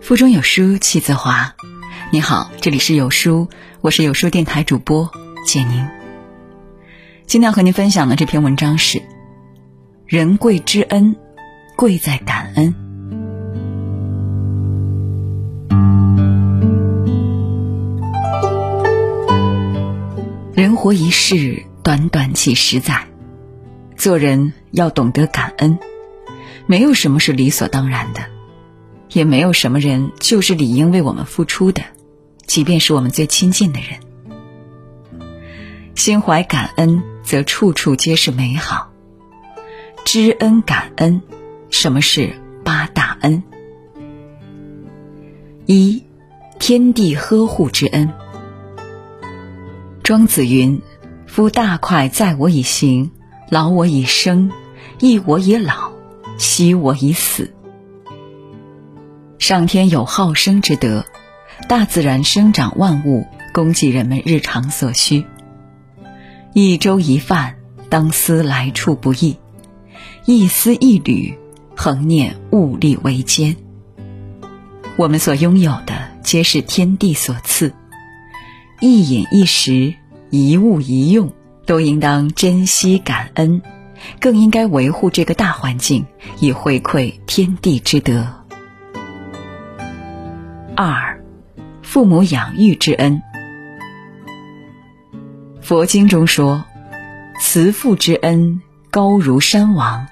腹中有书气自华。你好，这里是有书，我是有书电台主播简宁。今天要和您分享的这篇文章是：人贵知恩，贵在感恩。人活一世，短短几十载，做人要懂得感恩。没有什么是理所当然的，也没有什么人就是理应为我们付出的，即便是我们最亲近的人。心怀感恩，则处处皆是美好。知恩感恩，什么是八大恩？一，天地呵护之恩。庄子云：“夫大快在我以行，劳我以生，益我以老。”惜我以死。上天有好生之德，大自然生长万物，供给人们日常所需。一粥一饭，当思来处不易；一丝一缕，恒念物力维艰。我们所拥有的，皆是天地所赐，一饮一食，一物一用，都应当珍惜感恩。更应该维护这个大环境，以回馈天地之德。二，父母养育之恩。佛经中说：“慈父之恩高如山王，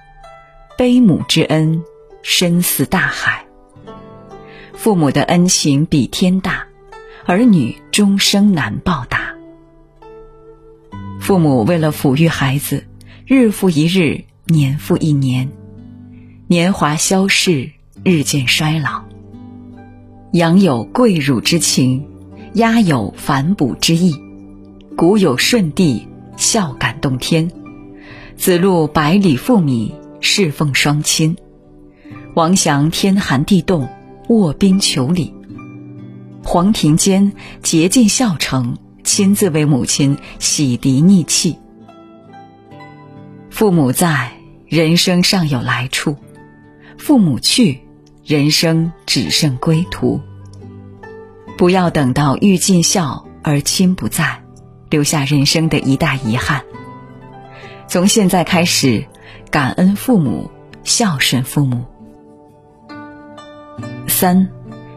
悲母之恩深似大海。”父母的恩情比天大，儿女终生难报答。父母为了抚育孩子。日复一日，年复一年，年华消逝，日渐衰老。羊有跪乳之情，鸦有反哺之意。古有舜帝，孝感动天，子路百里赴米，侍奉双亲。王祥天寒地冻，卧冰求鲤。黄庭坚竭尽孝诚，亲自为母亲洗涤逆气。父母在，人生尚有来处；父母去，人生只剩归途。不要等到欲尽孝而亲不在，留下人生的一大遗憾。从现在开始，感恩父母，孝顺父母。三，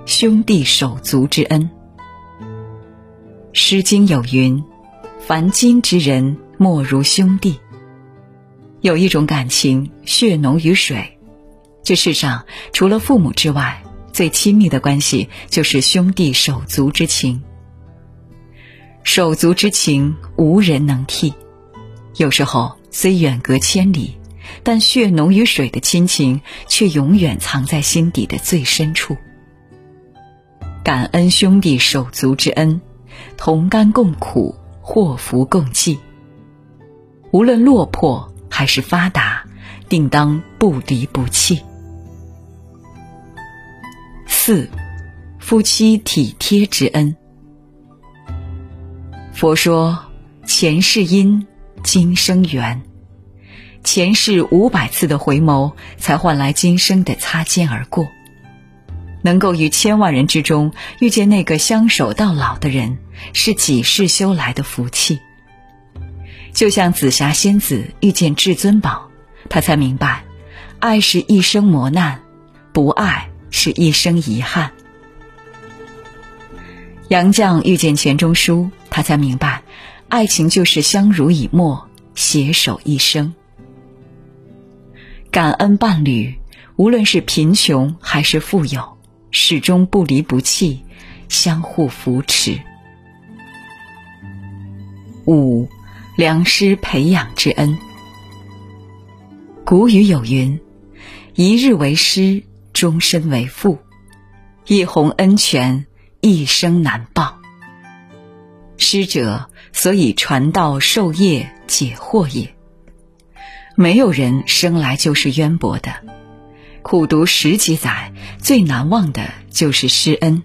兄弟手足之恩。《诗经》有云：“凡今之人，莫如兄弟。”有一种感情，血浓于水。这世上除了父母之外，最亲密的关系就是兄弟手足之情。手足之情，无人能替。有时候虽远隔千里，但血浓于水的亲情，却永远藏在心底的最深处。感恩兄弟手足之恩，同甘共苦，祸福共济。无论落魄。还是发达，定当不离不弃。四，夫妻体贴之恩。佛说：前世因，今生缘。前世五百次的回眸，才换来今生的擦肩而过。能够与千万人之中遇见那个相守到老的人，是几世修来的福气。就像紫霞仙子遇见至尊宝，她才明白，爱是一生磨难，不爱是一生遗憾。杨绛遇见钱钟书，他才明白，爱情就是相濡以沫，携手一生。感恩伴侣，无论是贫穷还是富有，始终不离不弃，相互扶持。五。良师培养之恩。古语有云：“一日为师，终身为父。”一泓恩泉，一生难报。师者，所以传道授业解惑也。没有人生来就是渊博的，苦读十几载，最难忘的就是师恩。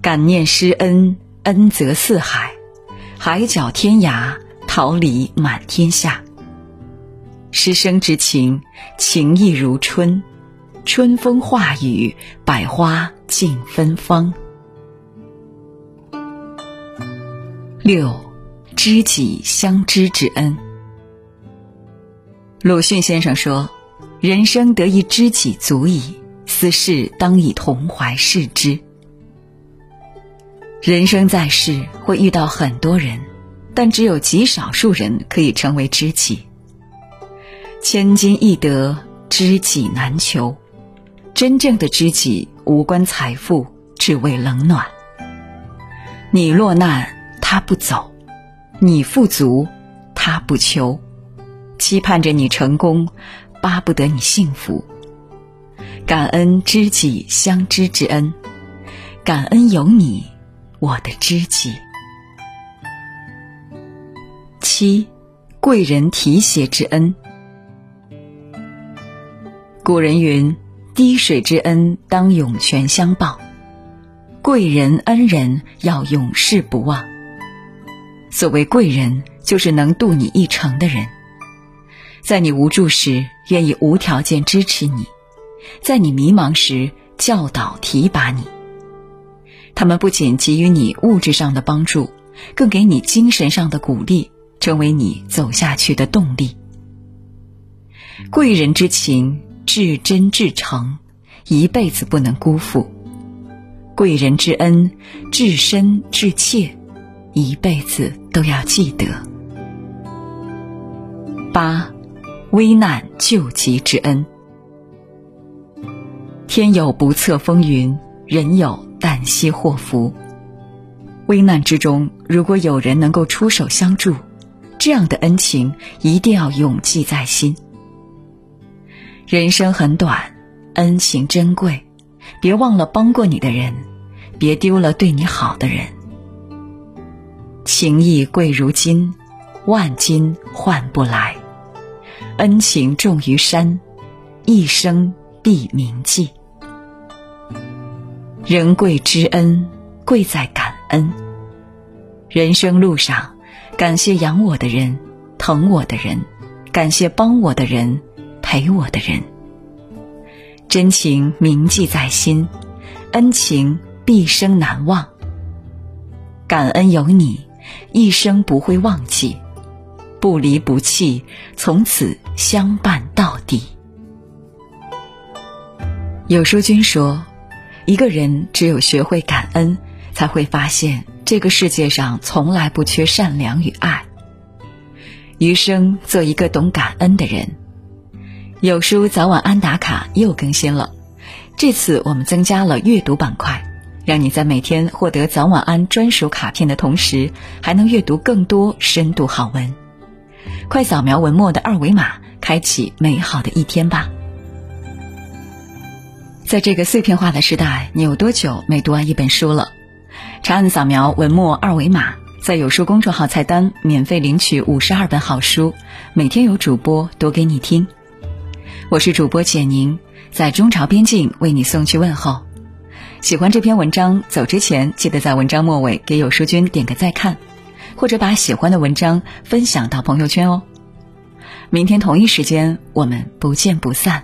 感念师恩，恩泽四海。海角天涯，桃李满天下。师生之情，情意如春；春风化雨，百花竞芬芳。六，知己相知之恩。鲁迅先生说：“人生得一知己足矣，斯事当以同怀视之。”人生在世会遇到很多人，但只有极少数人可以成为知己。千金易得，知己难求。真正的知己无关财富，只为冷暖。你落难，他不走；你富足，他不求。期盼着你成功，巴不得你幸福。感恩知己相知之恩，感恩有你，我的知己。七，贵人提携之恩。古人云。滴水之恩，当涌泉相报；贵人恩人，要永世不忘。所谓贵人，就是能渡你一程的人，在你无助时愿意无条件支持你，在你迷茫时教导提拔你。他们不仅给予你物质上的帮助，更给你精神上的鼓励，成为你走下去的动力。贵人之情。至真至诚，一辈子不能辜负；贵人之恩，至深至切，一辈子都要记得。八，危难救急之恩。天有不测风云，人有旦夕祸福。危难之中，如果有人能够出手相助，这样的恩情一定要永记在心。人生很短，恩情珍贵，别忘了帮过你的人，别丢了对你好的人。情义贵如金，万金换不来；恩情重于山，一生必铭记。人贵知恩，贵在感恩。人生路上，感谢养我的人，疼我的人，感谢帮我的人。陪我的人，真情铭记在心，恩情毕生难忘。感恩有你，一生不会忘记，不离不弃，从此相伴到底。有书君说，一个人只有学会感恩，才会发现这个世界上从来不缺善良与爱。余生做一个懂感恩的人。有书早晚安打卡又更新了，这次我们增加了阅读板块，让你在每天获得早晚安专属卡片的同时，还能阅读更多深度好文。快扫描文末的二维码，开启美好的一天吧。在这个碎片化的时代，你有多久没读完一本书了？长按扫描文末二维码，在有书公众号菜单免费领取五十二本好书，每天有主播读给你听。我是主播简宁，在中朝边境为你送去问候。喜欢这篇文章，走之前记得在文章末尾给有书君点个再看，或者把喜欢的文章分享到朋友圈哦。明天同一时间，我们不见不散。